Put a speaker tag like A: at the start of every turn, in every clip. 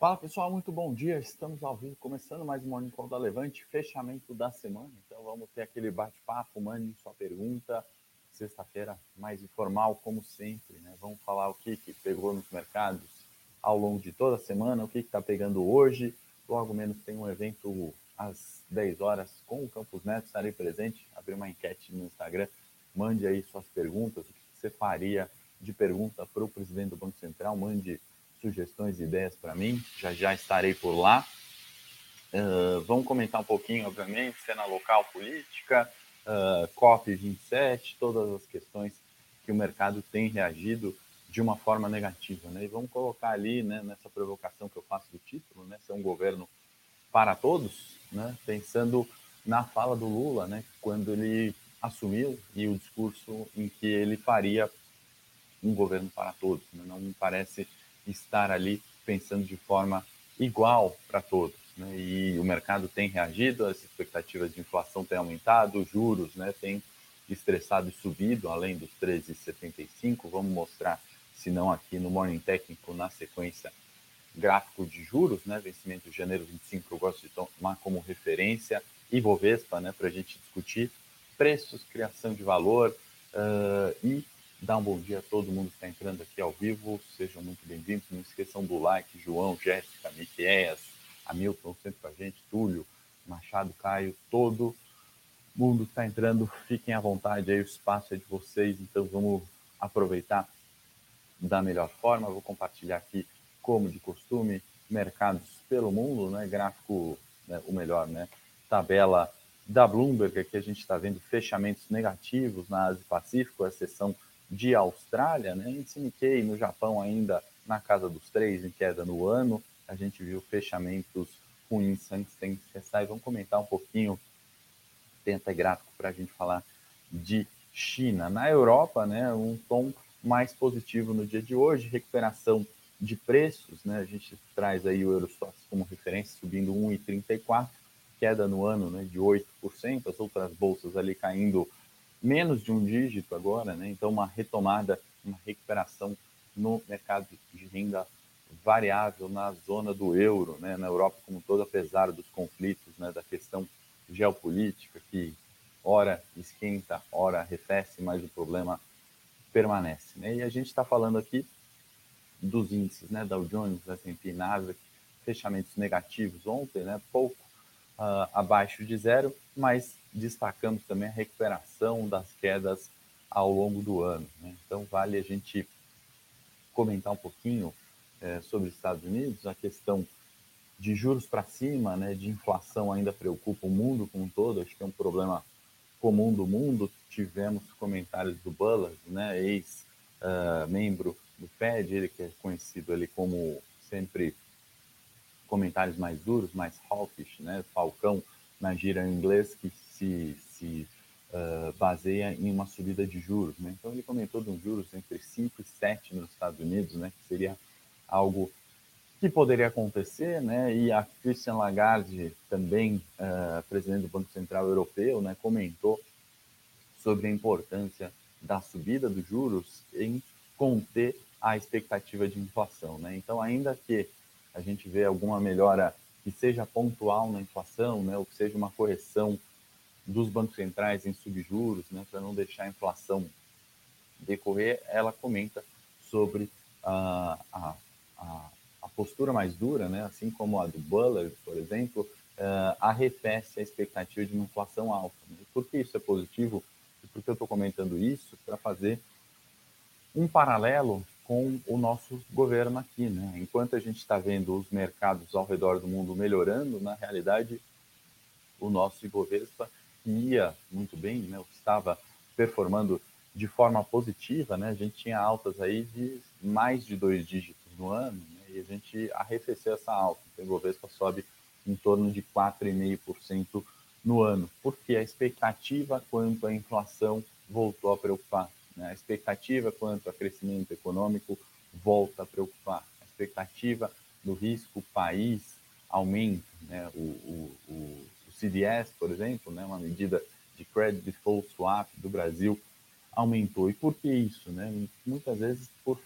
A: Fala pessoal, muito bom dia. Estamos ao vivo, começando mais um Morning Call da Levante, fechamento da semana. Então vamos ter aquele bate-papo, mande sua pergunta. Sexta-feira mais informal, como sempre, né? Vamos falar o que, que pegou nos mercados ao longo de toda a semana, o que está pegando hoje. Logo menos tem um evento às 10 horas com o Campus Neto, estarei presente, abrir uma enquete no Instagram. Mande aí suas perguntas, o que você faria de pergunta para o presidente do Banco Central, mande sugestões e ideias para mim, já já estarei por lá. Uh, vamos comentar um pouquinho, obviamente, cena local política, uh, COP27, todas as questões que o mercado tem reagido de uma forma negativa. Né? E vamos colocar ali, né, nessa provocação que eu faço do título, né, ser um governo para todos, né, pensando na fala do Lula, né, quando ele assumiu e o discurso em que ele faria um governo para todos. Né? Não me parece estar ali pensando de forma igual para todos. Né? E o mercado tem reagido, as expectativas de inflação têm aumentado, os juros né, têm estressado e subido, além dos 13,75. Vamos mostrar, se não aqui no Morning Técnico, na sequência, gráfico de juros, né, vencimento de janeiro 25, que eu gosto de tomar como referência, e Bovespa, né, para a gente discutir preços, criação de valor uh, e dar um bom dia a todo mundo que está entrando aqui ao vivo. Sejam muito bem-vindos. Não esqueçam do like, João, Jéssica, Miqueias, Hamilton sempre com a gente, Túlio, Machado, Caio, todo mundo está entrando. Fiquem à vontade aí, o espaço é de vocês, então vamos aproveitar da melhor forma. Vou compartilhar aqui, como de costume, mercados pelo mundo, né? Gráfico, né? o melhor, né? Tabela da Bloomberg, aqui a gente está vendo fechamentos negativos na Ásia Pacífico, a exceção de Austrália, né? Índice Nikkei no Japão ainda na casa dos três em queda no ano. A gente viu fechamentos ruins antes tem que sai. Vamos comentar um pouquinho, tem até gráfico para a gente falar de China. Na Europa, né, um tom mais positivo no dia de hoje, recuperação de preços, né? A gente traz aí o Eurostox como referência, subindo 1,34, queda no ano né, de 8%, as outras bolsas ali caindo menos de um dígito agora, né? Então, uma retomada, uma recuperação no mercado de renda variável na zona do euro, né? Na Europa como toda, apesar dos conflitos, né? Da questão geopolítica que ora esquenta, ora arrefece, mas o problema permanece, né? E a gente está falando aqui dos índices, né? Dow Jones, S&P, Nasdaq, fechamentos negativos ontem, né? Pouco uh, abaixo de zero, mas destacamos também a recuperação das quedas ao longo do ano. Né? Então, vale a gente comentar um pouquinho é, sobre os Estados Unidos, a questão de juros para cima, né, de inflação ainda preocupa o mundo como um todo, acho que é um problema comum do mundo. Tivemos comentários do Bullard, né, ex-membro uh, do Fed, ele que é conhecido ali como sempre comentários mais duros, mais hawkish, né, falcão na gira em inglês, que se, se uh, baseia em uma subida de juros. Né? Então, ele comentou de um juros entre 5 e 7 nos Estados Unidos, né? que seria algo que poderia acontecer, né? E a Christian Lagarde, também uh, presidente do Banco Central Europeu, né, comentou sobre a importância da subida dos juros em conter a expectativa de inflação, né? Então, ainda que a gente vê alguma melhora que seja pontual na inflação, né, ou que seja uma correção dos bancos centrais em subjuros, né, para não deixar a inflação decorrer, ela comenta sobre a, a, a, a postura mais dura, né, assim como a do Bullard, por exemplo, uh, arrefece a expectativa de uma inflação alta. Né? Por que isso é positivo? E por que eu estou comentando isso? Para fazer um paralelo com o nosso governo aqui. Né? Enquanto a gente está vendo os mercados ao redor do mundo melhorando, na realidade, o nosso Ibovespa ia muito bem, né? estava performando de forma positiva, né? A gente tinha altas aí de mais de dois dígitos no ano, né? e a gente arrefeceu essa alta. Então, o Ibovespa sobe em torno de 4,5% no ano, porque a expectativa quanto à inflação voltou a preocupar. Né? A expectativa quanto a crescimento econômico volta a preocupar. A expectativa do risco país aumenta. Né? O, o, o CDS, por exemplo, né, uma medida de credit default swap do Brasil, aumentou. E por que isso? Né? Muitas vezes por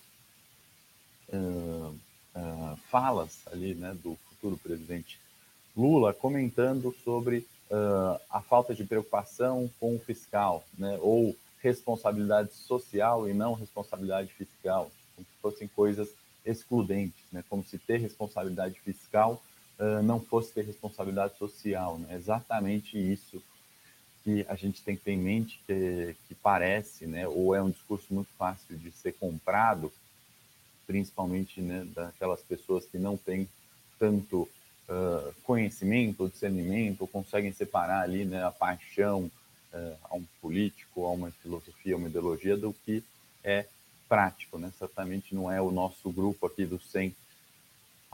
A: uh, uh, falas ali, né, do futuro presidente Lula, comentando sobre uh, a falta de preocupação com o fiscal, né, ou responsabilidade social e não responsabilidade fiscal, como se fossem coisas excludentes, né, como se ter responsabilidade fiscal uh, não fosse ter responsabilidade social. Né, exatamente isso que a gente tem que ter em mente, que, que parece, né, ou é um discurso muito fácil de ser comprado, principalmente né, daquelas pessoas que não têm tanto uh, conhecimento discernimento, conseguem separar ali né, a paixão uh, a um político, a uma filosofia, a uma ideologia, do que é prático. Né? Certamente não é o nosso grupo aqui dos 100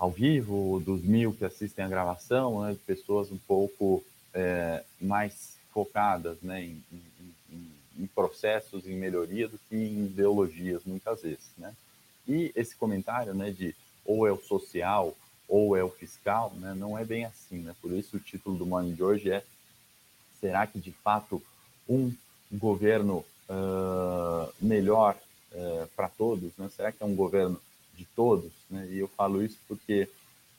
A: ao vivo, dos mil que assistem a gravação, né, pessoas um pouco é, mais focadas né, em, em, em, processos, em melhoria do que em ideologias, muitas vezes. Né? E esse comentário né, de ou é o social ou é o fiscal, né, não é bem assim. Né? Por isso o título do Morning de hoje é Será que de fato um governo uh, melhor uh, para todos? Né? Será que é um governo de todos? Né? E eu falo isso porque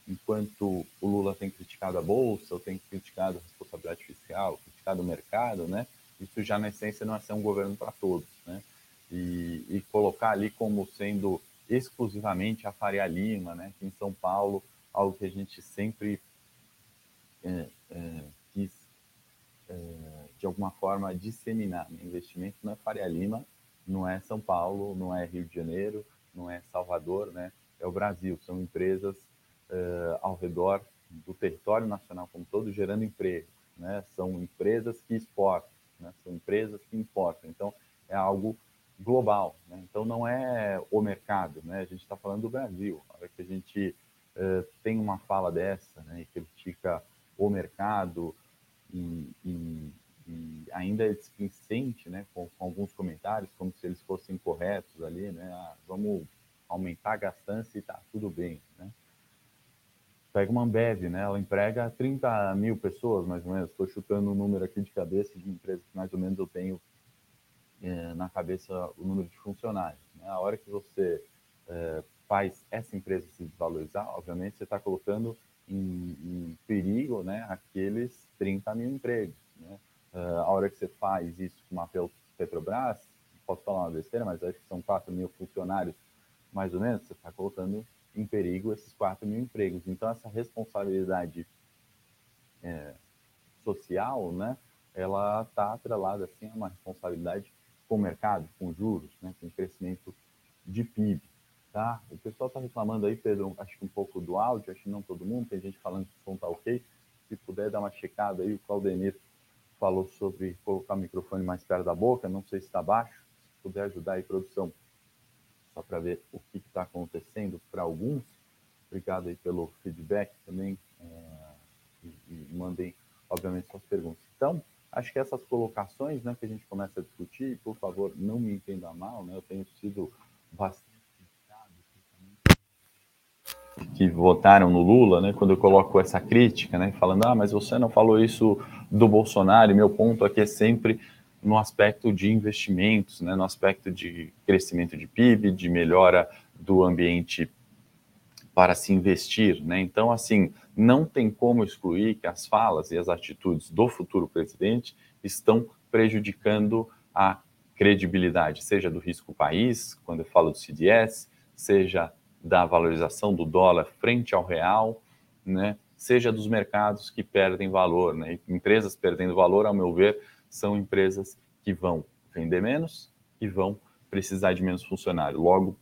A: enquanto o Lula tem criticado a bolsa, ou tem criticado a responsabilidade fiscal, criticado o mercado, né? Isso já na essência não é ser um governo para todos, né? E, e, colocar ali como sendo exclusivamente a Faria Lima, né? Aqui em São Paulo, algo que a gente sempre é, é, quis é, de alguma forma disseminar. Investimento não é Faria Lima, não é São Paulo, não é Rio de Janeiro, não é Salvador, né? É o Brasil. São empresas uh, ao redor do território nacional como todo, gerando emprego. Né? São empresas que exportam, né? são empresas que importam. Então, é algo global. Né? Então, não é o mercado. Né? A gente está falando do Brasil. A hora que a gente uh, tem uma fala dessa né? e critica o mercado e, e, e ainda é displicente né? Com, com, alguns comentários, como se eles fossem corretos ali, né? Ah, vamos aumentar a gastança e está tudo bem. Né? Pega uma Ambev, né? Ela emprega 30 mil pessoas, mais ou menos. Estou chutando o um número aqui de cabeça de empresas que mais ou menos eu tenho é, na cabeça o número de funcionários. Né? A hora que você é, faz essa empresa se desvalorizar, obviamente você está colocando em, em, perigo né, aqueles 30 mil empregos. Uh, a hora que você faz isso com uma Petrobras, posso falar uma besteira, mas acho que são 4 mil funcionários, mais ou menos, você está colocando em perigo esses 4 mil empregos. Então, essa responsabilidade é, social, né, ela está atrelada assim, a uma responsabilidade com o mercado, com juros, né, com crescimento de PIB. Tá? O pessoal está reclamando aí, Pedro, acho que um pouco do áudio, acho que não todo mundo, tem gente falando que o som está ok. Se puder dar uma checada aí, o Claudemir falou sobre colocar o microfone mais perto da boca, não sei se está baixo, se puder ajudar aí, produção, só para ver o que está acontecendo para alguns. Obrigado aí pelo feedback também é, e, e, mandem, obviamente, suas perguntas. Então, acho que essas colocações né, que a gente começa a discutir, por favor, não me entenda mal, né, eu tenho sido bastante que votaram no Lula, né, quando eu coloco essa crítica, né, falando, ah, mas você não falou isso do Bolsonaro, e meu ponto aqui é sempre no aspecto de investimentos, né, no aspecto de crescimento de PIB, de melhora do ambiente para se investir. Né? Então, assim, não tem como excluir que as falas e as atitudes do futuro presidente estão prejudicando a credibilidade, seja do risco país, quando eu falo do CDS, seja da valorização do dólar frente ao real, né? Seja dos mercados que perdem valor. Né? Empresas perdendo valor, ao meu ver, são empresas que vão vender menos e vão precisar de menos funcionário. Logo,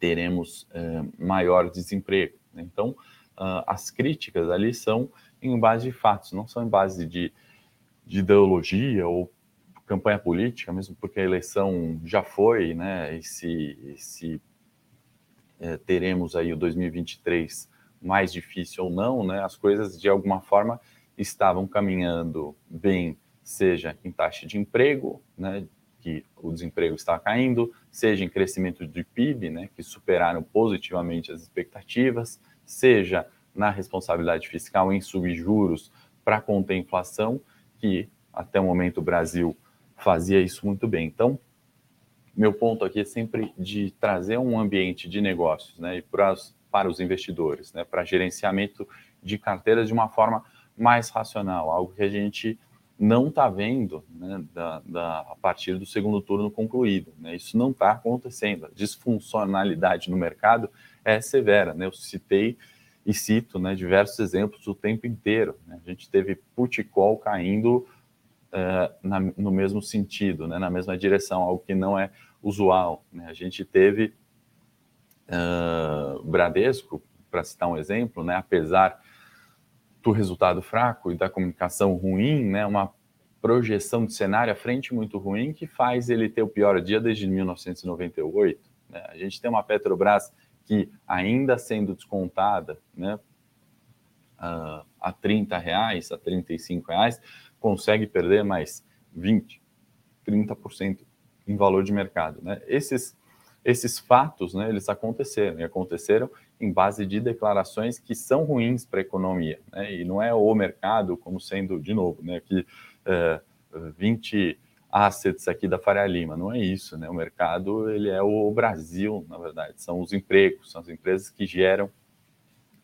A: teremos uh, maior desemprego. Né? Então, uh, as críticas ali são em base de fatos, não são em base de, de ideologia ou campanha política, mesmo porque a eleição já foi, né? E se, e se é, teremos aí o 2023 mais difícil ou não, né? As coisas de alguma forma estavam caminhando bem seja em taxa de emprego, né, que o desemprego está caindo, seja em crescimento de PIB, né, que superaram positivamente as expectativas, seja na responsabilidade fiscal em subjuros para conter a inflação, que até o momento o Brasil fazia isso muito bem. Então, meu ponto aqui é sempre de trazer um ambiente de negócios, né, e para para os investidores, né, para gerenciamento de carteiras de uma forma mais racional, algo que a gente não está vendo né, da, da, a partir do segundo turno concluído. Né? Isso não está acontecendo. A disfuncionalidade no mercado é severa. Né? Eu citei e cito né, diversos exemplos o tempo inteiro. Né? A gente teve put call caindo uh, na, no mesmo sentido, né, na mesma direção, algo que não é usual. A gente teve uh, Bradesco, para citar um exemplo, né, apesar do resultado fraco e da comunicação ruim, né, uma projeção de cenário à frente muito ruim que faz ele ter o pior dia desde 1998. Né? A gente tem uma Petrobras que, ainda sendo descontada né, uh, a 30 reais, a 35 reais, consegue perder mais 20, 30% em valor de mercado. Né? Esses, esses fatos, né, eles aconteceram, e aconteceram em base de declarações que são ruins para a economia, né? e não é o mercado como sendo, de novo, né, é, 20 assets aqui da Faria Lima, não é isso, né? O mercado, ele é o Brasil, na verdade, são os empregos, são as empresas que geram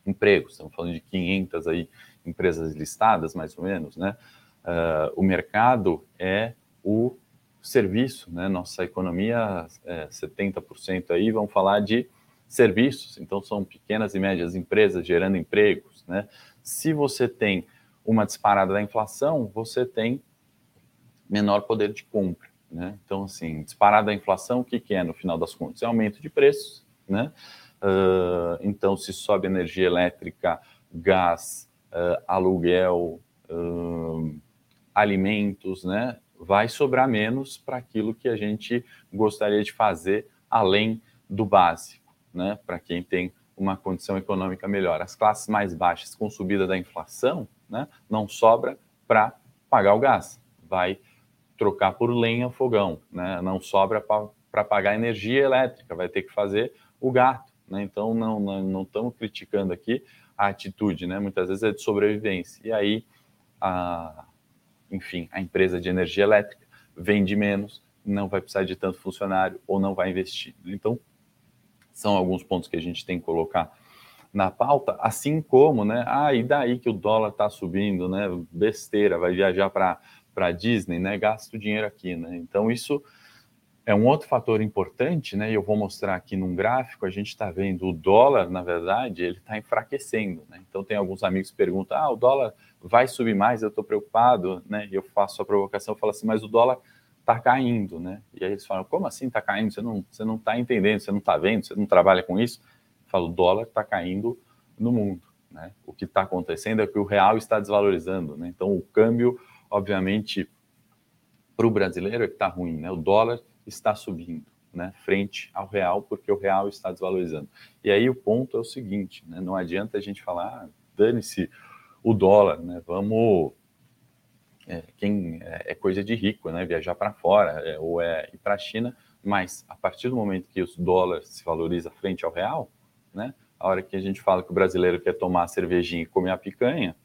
A: empregos, estamos falando de 500 aí empresas listadas, mais ou menos, né? Uh, o mercado é o serviço, né? Nossa economia, é 70% aí, vamos falar de serviços, então são pequenas e médias empresas gerando empregos, né? Se você tem uma disparada da inflação, você tem menor poder de compra, né? Então, assim, disparada da inflação, o que, que é no final das contas? É aumento de preços, né? Uh, então, se sobe energia elétrica, gás, uh, aluguel, uh, alimentos, né? Vai sobrar menos para aquilo que a gente gostaria de fazer além do básico, né? Para quem tem uma condição econômica melhor. As classes mais baixas, com subida da inflação, né, não sobra para pagar o gás. Vai trocar por lenha fogão, né? Não sobra para pagar energia elétrica, vai ter que fazer o gato, né? Então não não, estamos criticando aqui a atitude, né? Muitas vezes é de sobrevivência. E aí a enfim, a empresa de energia elétrica vende menos, não vai precisar de tanto funcionário ou não vai investir. Então, são alguns pontos que a gente tem que colocar na pauta, assim como, né, ah, e daí que o dólar está subindo, né, besteira, vai viajar para Disney, né, gasta o dinheiro aqui, né, então isso é um outro fator importante, né, e eu vou mostrar aqui num gráfico, a gente está vendo o dólar, na verdade, ele está enfraquecendo, né, então tem alguns amigos que perguntam, ah, o dólar vai subir mais, eu estou preocupado, né? E eu faço a provocação, falo assim, mas o dólar está caindo, né? E aí eles falam, como assim está caindo? Você não, você não está entendendo, você não está vendo, você não trabalha com isso? Eu falo, o dólar está caindo no mundo, né? O que está acontecendo é que o real está desvalorizando, né? Então o câmbio, obviamente, para o brasileiro é que está ruim, né? O dólar está subindo, né? Frente ao real, porque o real está desvalorizando. E aí o ponto é o seguinte, né? Não adianta a gente falar, ah, dane-se o dólar, né? Vamos é, quem é, é, coisa de rico, né? Viajar para fora é, ou é ir para a China, mas a partir do momento que o dólar se valoriza frente ao real, né? A hora que a gente fala que o brasileiro quer tomar a cervejinha e comer a picanha,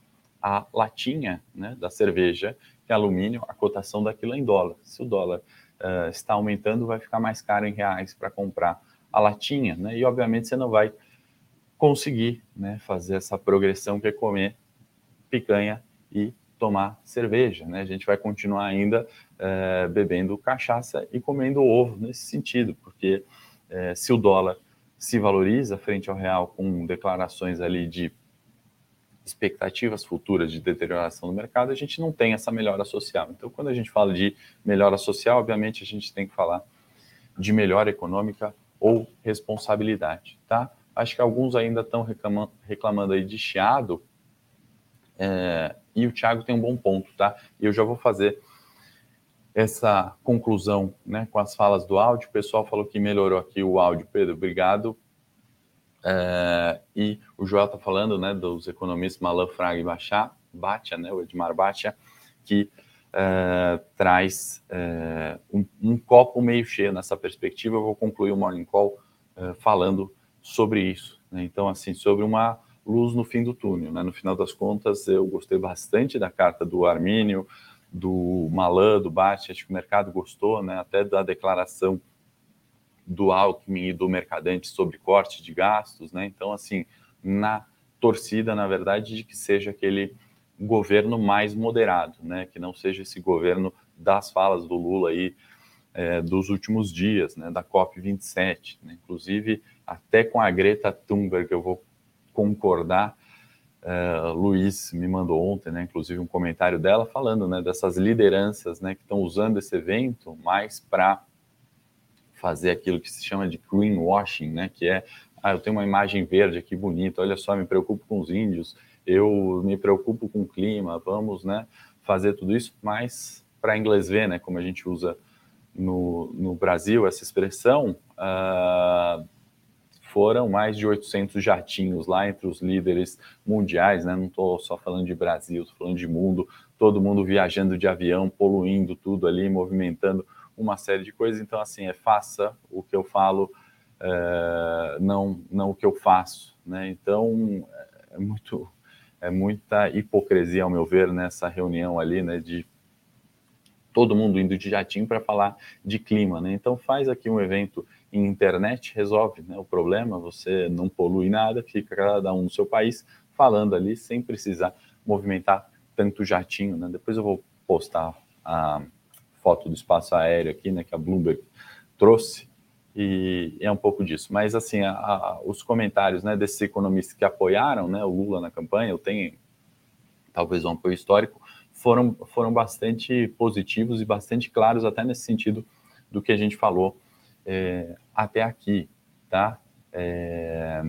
A: a latinha, né, da cerveja, que é alumínio, a cotação daquilo é em dólar. Se o dólar uh, está aumentando, vai ficar mais caro em reais para comprar a latinha, né? E obviamente você não vai conseguir, né, fazer essa progressão que é comer picanha e tomar cerveja. Né? A gente vai continuar ainda é, bebendo cachaça e comendo ovo nesse sentido, porque é, se o dólar se valoriza frente ao real com declarações ali de expectativas futuras de deterioração do mercado, a gente não tem essa melhora social. Então, quando a gente fala de melhora social, obviamente a gente tem que falar de melhora econômica ou responsabilidade, tá? Acho que alguns ainda estão reclamando, reclamando aí de chiado, é, e o Thiago tem um bom ponto, tá? E eu já vou fazer essa conclusão né, com as falas do áudio. O pessoal falou que melhorou aqui o áudio. Pedro, obrigado. É, e o Joel está falando né, dos economistas Malan, Fraga e Bachá, Batia, né, o Edmar Batia, que é, traz é, um, um, copo meio cheio nessa perspectiva. Eu vou concluir o Morning Call falando sobre isso. Né? Então, assim, sobre uma luz no fim do túnel. Né? No final das contas, eu gostei bastante da carta do Armínio, do Malan, do Bate, acho que o mercado gostou, né? até da declaração do Alckmin e do Mercadante sobre corte de gastos, né? Então, assim, na torcida, na verdade, de que seja aquele governo mais moderado, né? Que não seja esse governo das falas do Lula aí é, dos últimos dias, né? Da COP 27, né? inclusive até com a Greta Thunberg eu vou concordar. Uh, Luiz me mandou ontem, né, inclusive um comentário dela falando, né, dessas lideranças, né, que estão usando esse evento mais para fazer aquilo que se chama de greenwashing, né, que é, ah, eu tenho uma imagem verde aqui bonita, olha só, me preocupo com os índios, eu me preocupo com o clima, vamos, né, fazer tudo isso, mas para inglês ver, né, como a gente usa no, no Brasil essa expressão, uh, foram mais de 800 jatinhos lá entre os líderes mundiais, né? Não estou só falando de Brasil, estou falando de mundo, todo mundo viajando de avião, poluindo tudo ali, movimentando uma série de coisas. Então, assim, é faça o que eu falo, é, não, não o que eu faço, né? Então, é muito, é muita hipocrisia, ao meu ver, nessa reunião ali, né? De todo mundo indo de jatinho para falar de clima, né? Então, faz aqui um evento em internet resolve né, o problema, você não polui nada, fica cada um no seu país falando ali sem precisar movimentar tanto jatinho. Né? Depois eu vou postar a foto do espaço aéreo aqui, né, que a Bloomberg trouxe, e é um pouco disso. Mas, assim, a, a, os comentários né, desses economistas que apoiaram né, o Lula na campanha, eu tenho talvez um apoio histórico, foram, foram bastante positivos e bastante claros, até nesse sentido do que a gente falou é, até aqui, tá? É,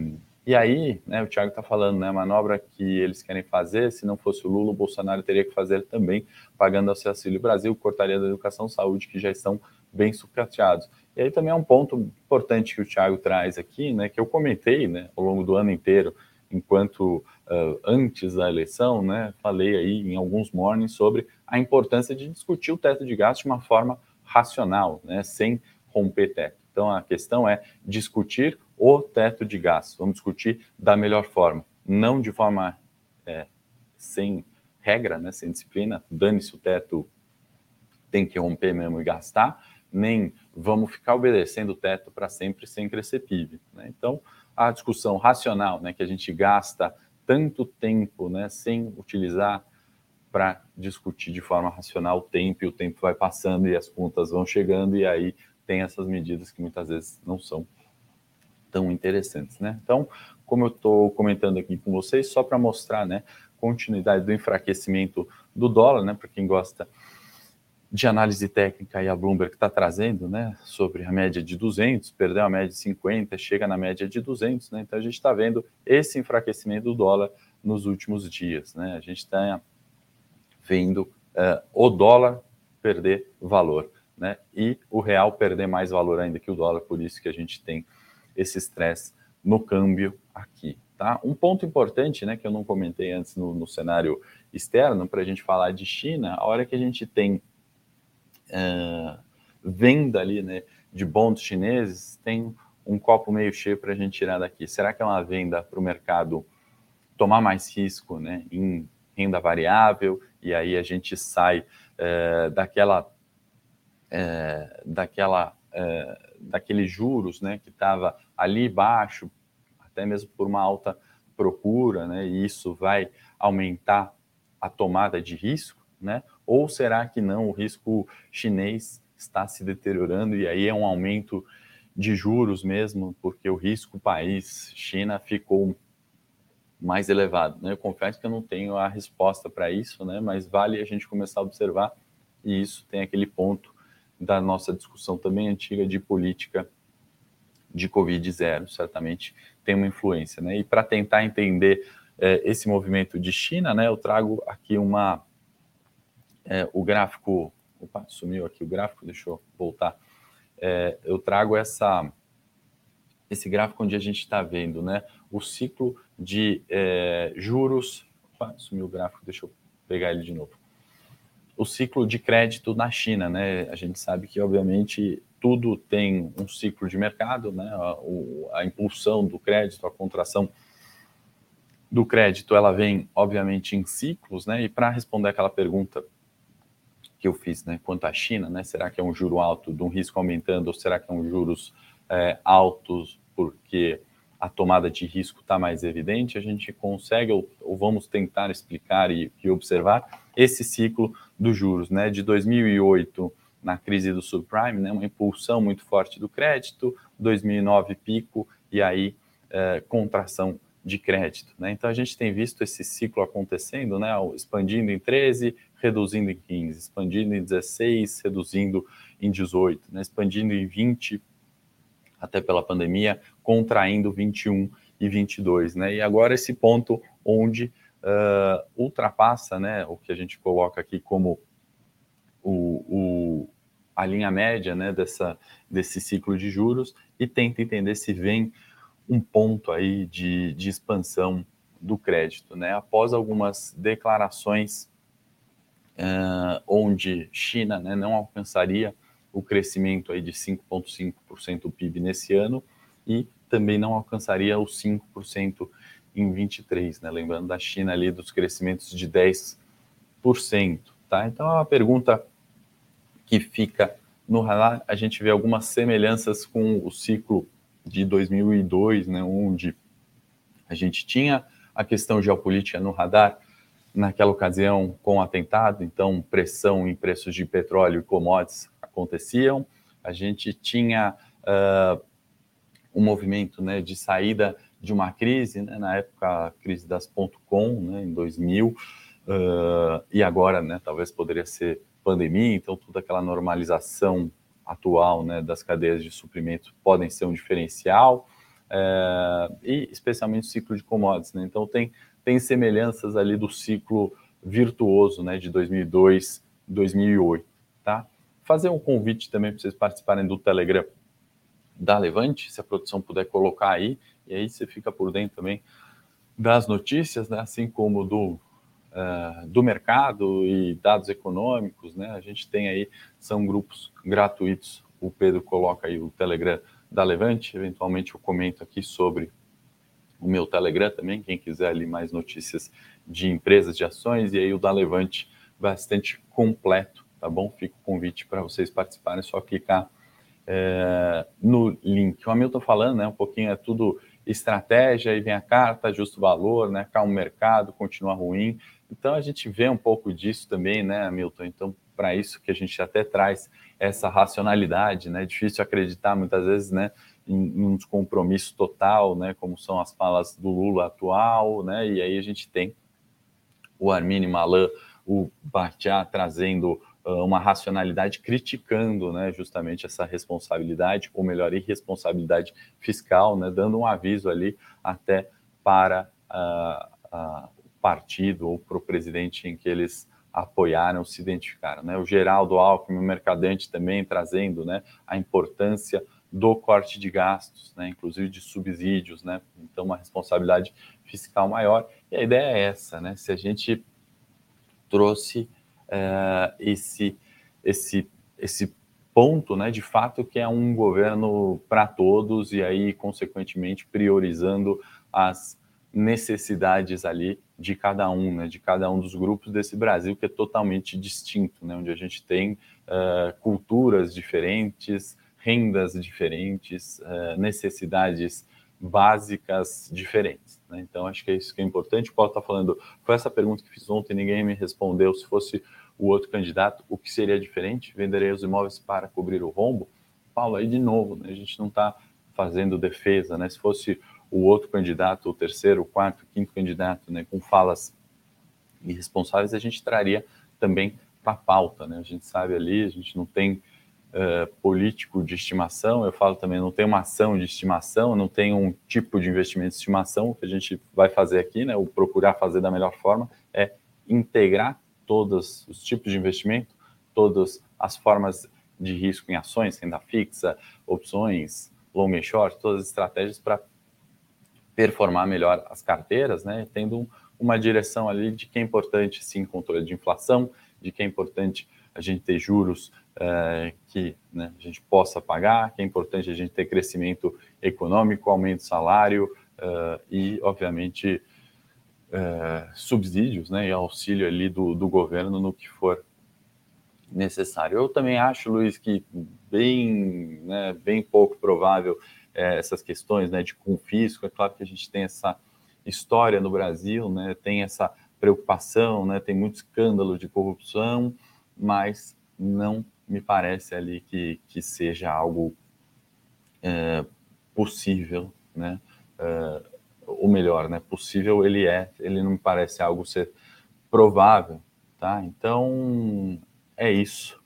A: e aí, né, o Thiago está falando, né, a manobra que eles querem fazer, se não fosse o Lula, o Bolsonaro teria que fazer também, pagando ao Auxílio Brasil, cortaria da educação e saúde, que já estão bem sucateados. E aí também é um ponto importante que o Thiago traz aqui, né, que eu comentei, né, ao longo do ano inteiro, enquanto uh, antes da eleição, né, falei aí em alguns mornings sobre a importância de discutir o teto de gastos de uma forma racional, né, sem romper teto. Então a questão é discutir o teto de gastos. Vamos discutir da melhor forma, não de forma é, sem regra, né, sem disciplina. Dane-se o teto, tem que romper mesmo e gastar, nem vamos ficar obedecendo o teto para sempre sem crescer PIB. Né? Então a discussão racional, né, que a gente gasta tanto tempo, né, sem utilizar para discutir de forma racional o tempo, e o tempo vai passando e as contas vão chegando, e aí tem essas medidas que muitas vezes não são tão interessantes, né? Então, como eu estou comentando aqui com vocês, só para mostrar, né, continuidade do enfraquecimento do dólar, né, para quem gosta de análise técnica e a Bloomberg está trazendo, né, sobre a média de 200, perdeu a média de 50, chega na média de 200, né? Então a gente está vendo esse enfraquecimento do dólar nos últimos dias, né? A gente está vendo uh, o dólar perder valor né? E o real perder mais valor ainda que o dólar, por isso que a gente tem esse estresse no câmbio aqui, tá? Um ponto importante, né, que eu não comentei antes no, no cenário externo, para a gente falar de China, a hora que a gente tem uh, venda ali, né, de bons chineses, tem um copo meio cheio para a gente tirar daqui. Será que é uma venda para o mercado tomar mais risco, né, em renda variável, e aí a gente sai uh, daquela é, daquela, é, daqueles juros né, que estava ali baixo, até mesmo por uma alta procura, né, e isso vai aumentar a tomada de risco, né? Ou será que não? O risco chinês está se deteriorando e aí é um aumento de juros mesmo, porque o risco país China ficou mais elevado. Né? Eu confesso que eu não tenho a resposta para isso, né? mas vale a gente começar a observar e isso tem aquele ponto da nossa discussão também antiga de política de Covid zero, certamente tem uma influência. Né? E para tentar entender é, esse movimento de China, né, eu trago aqui uma. É, o gráfico. Opa, sumiu aqui o gráfico, deixa eu voltar. É, eu trago essa, esse gráfico onde a gente está vendo né, o ciclo de juros. Opa, sumiu o gráfico, deixa eu pegar ele de novo o ciclo de crédito na China, né? A gente sabe que, obviamente, tudo tem um ciclo de mercado, né? A, a impulsão do crédito, a contração do crédito, ela vem, obviamente, em ciclos, né? E para responder aquela pergunta que eu fiz, né, quanto à China, né? Será que é um juro alto de um risco aumentando ou será que é um juros é, altos porque a tomada de risco está mais evidente, a gente consegue, ou, ou vamos tentar explicar e, e, observar esse ciclo dos juros, né? De 2008, na crise do subprime, né? Uma impulsão muito forte do crédito, 2009 pico, e aí é, contração de crédito. Né? Então a gente tem visto esse ciclo acontecendo, né? expandindo em 13, reduzindo em 15, expandindo em 16, reduzindo em 18, né? expandindo em 20, até pela pandemia, contraindo 21 e 22. Né? E agora esse ponto onde uh, ultrapassa né, o que a gente coloca aqui como o, o, a linha média né, dessa, desse ciclo de juros e tenta entender se vem um ponto aí de, de expansão do crédito, né? Após algumas declarações uh, onde China né, não alcançaria o crescimento aí de 5,5% do PIB nesse ano e também não alcançaria os 5% em 23, né? Lembrando da China ali dos crescimentos de 10%, tá? Então é uma pergunta que fica no radar. A gente vê algumas semelhanças com o ciclo de 2002, né, onde a gente tinha a questão geopolítica no radar, naquela ocasião com o atentado, então pressão em preços de petróleo e commodities aconteciam. A gente tinha uh, um movimento né, de saída de uma crise, né, na época a crise das .com, né, em 2000, uh, e agora, né, talvez poderia ser pandemia, então toda aquela normalização atual né, das cadeias de suprimento podem ser um diferencial, é, e especialmente o ciclo de commodities. Né? Então, tem, tem semelhanças ali do ciclo virtuoso né, de 2002, 2008. Tá? Fazer um convite também para vocês participarem do Telegram da Levante, se a produção puder colocar aí, e aí você fica por dentro também das notícias, né, assim como do uh, do mercado e dados econômicos, né? A gente tem aí, são grupos gratuitos. O Pedro coloca aí o Telegram da Levante, eventualmente eu comento aqui sobre o meu Telegram também, quem quiser ali mais notícias de empresas, de ações, e aí o da Levante bastante completo, tá bom? Fica o convite para vocês participarem, é só clicar é, no link. O Hamilton falando, né, um pouquinho é tudo estratégia, aí vem a carta, justo valor, né, calma o mercado, continua ruim, então a gente vê um pouco disso também, né, Milton? Então, para isso que a gente até traz essa racionalidade, né? Difícil acreditar muitas vezes, né, em, um descompromisso total, né, como são as falas do Lula atual, né? E aí a gente tem o Armini Malan, o Batiá trazendo uma racionalidade criticando, né, justamente essa responsabilidade, ou melhor, irresponsabilidade fiscal, né, dando um aviso ali até para uh, uh, partido ou para o presidente em que eles apoiaram, se identificaram. Né? O Geraldo Alckmin, o Mercadante também trazendo né, a importância do corte de gastos, né, inclusive de subsídios, né, então uma responsabilidade fiscal maior. E a ideia é essa, né, se a gente trouxe é, esse, esse, esse ponto, né, de fato que é um governo para todos e aí, consequentemente, priorizando as necessidades ali de cada um, né, de cada um dos grupos desse Brasil que é totalmente distinto, né, onde a gente tem uh, culturas diferentes, rendas diferentes, uh, necessidades básicas diferentes. Né? Então, acho que é isso que é importante. O Paulo está falando, foi essa pergunta que fiz ontem, ninguém me respondeu. Se fosse o outro candidato, o que seria diferente? Venderia os imóveis para cobrir o rombo? Paulo, aí de novo, né, a gente não está fazendo defesa, né? Se fosse o outro candidato, o terceiro, o quarto, o quinto candidato, né, com falas irresponsáveis, a gente traria também para a pauta. Né? A gente sabe ali, a gente não tem uh, político de estimação, eu falo também, não tem uma ação de estimação, não tem um tipo de investimento de estimação. O que a gente vai fazer aqui, né, o procurar fazer da melhor forma, é integrar todos os tipos de investimento, todas as formas de risco em ações, renda fixa, opções, long e short, todas as estratégias para performar melhor as carteiras, né, tendo uma direção ali de que é importante, sim, controle de inflação, de que é importante a gente ter juros é, que né, a gente possa pagar, que é importante a gente ter crescimento econômico, aumento do salário uh, e, obviamente, uh, subsídios né, e auxílio ali do, do governo no que for necessário. Eu também acho, Luiz, que bem, né, bem pouco provável é, essas questões né, de confisco. É claro que a gente tem essa história no Brasil, né, tem essa preocupação, né, tem muito escândalo de corrupção, mas não me parece ali que, que seja algo é, possível, né? É, ou melhor, né? Possível ele é, ele não me parece algo ser provável, tá? Então é isso.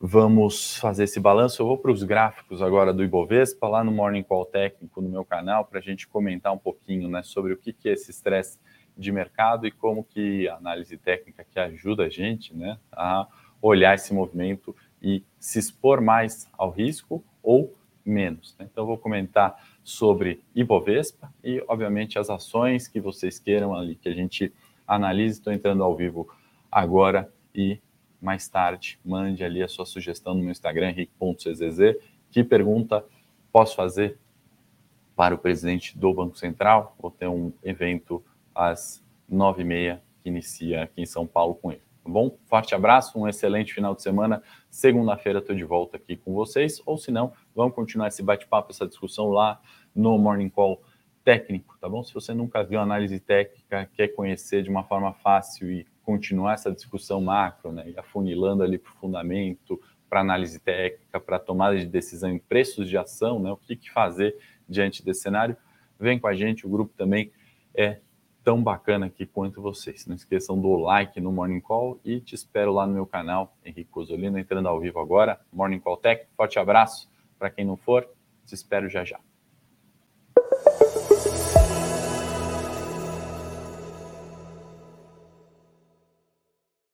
A: Vamos fazer esse balanço. Eu vou para os gráficos agora do Ibovespa, lá no Morning Call Técnico, no meu canal, para a gente comentar um pouquinho né, sobre o que, que é esse estresse de mercado e como que a análise técnica que ajuda a gente né, a olhar esse movimento e se expor mais ao risco ou menos. Né? Então, eu vou comentar sobre Ibovespa e, obviamente, as ações que vocês queiram ali que a gente analise. Estou entrando ao vivo agora e mais tarde mande ali a sua sugestão no meu Instagram, henrique.czz. Que pergunta posso fazer para o presidente do Banco Central? Vou ter um evento às nove e meia que inicia aqui em São Paulo com ele. Bom? Forte abraço, um excelente final de semana. Segunda-feira estou de volta aqui com vocês, ou se não, vamos continuar esse bate-papo, essa discussão lá no Morning Call técnico, tá bom? Se você nunca viu análise técnica, quer conhecer de uma forma fácil e continuar essa discussão macro, né, e afunilando ali para o fundamento, para análise técnica, para tomada de decisão em preços de ação, né, o que, que fazer diante desse cenário, vem com a gente, o grupo também é tão bacana aqui quanto vocês. Não esqueçam do like no Morning Call e te espero lá no meu canal, Henrique Cosolino, entrando ao vivo agora, Morning Call Tech. Forte abraço para quem não for, te espero já já.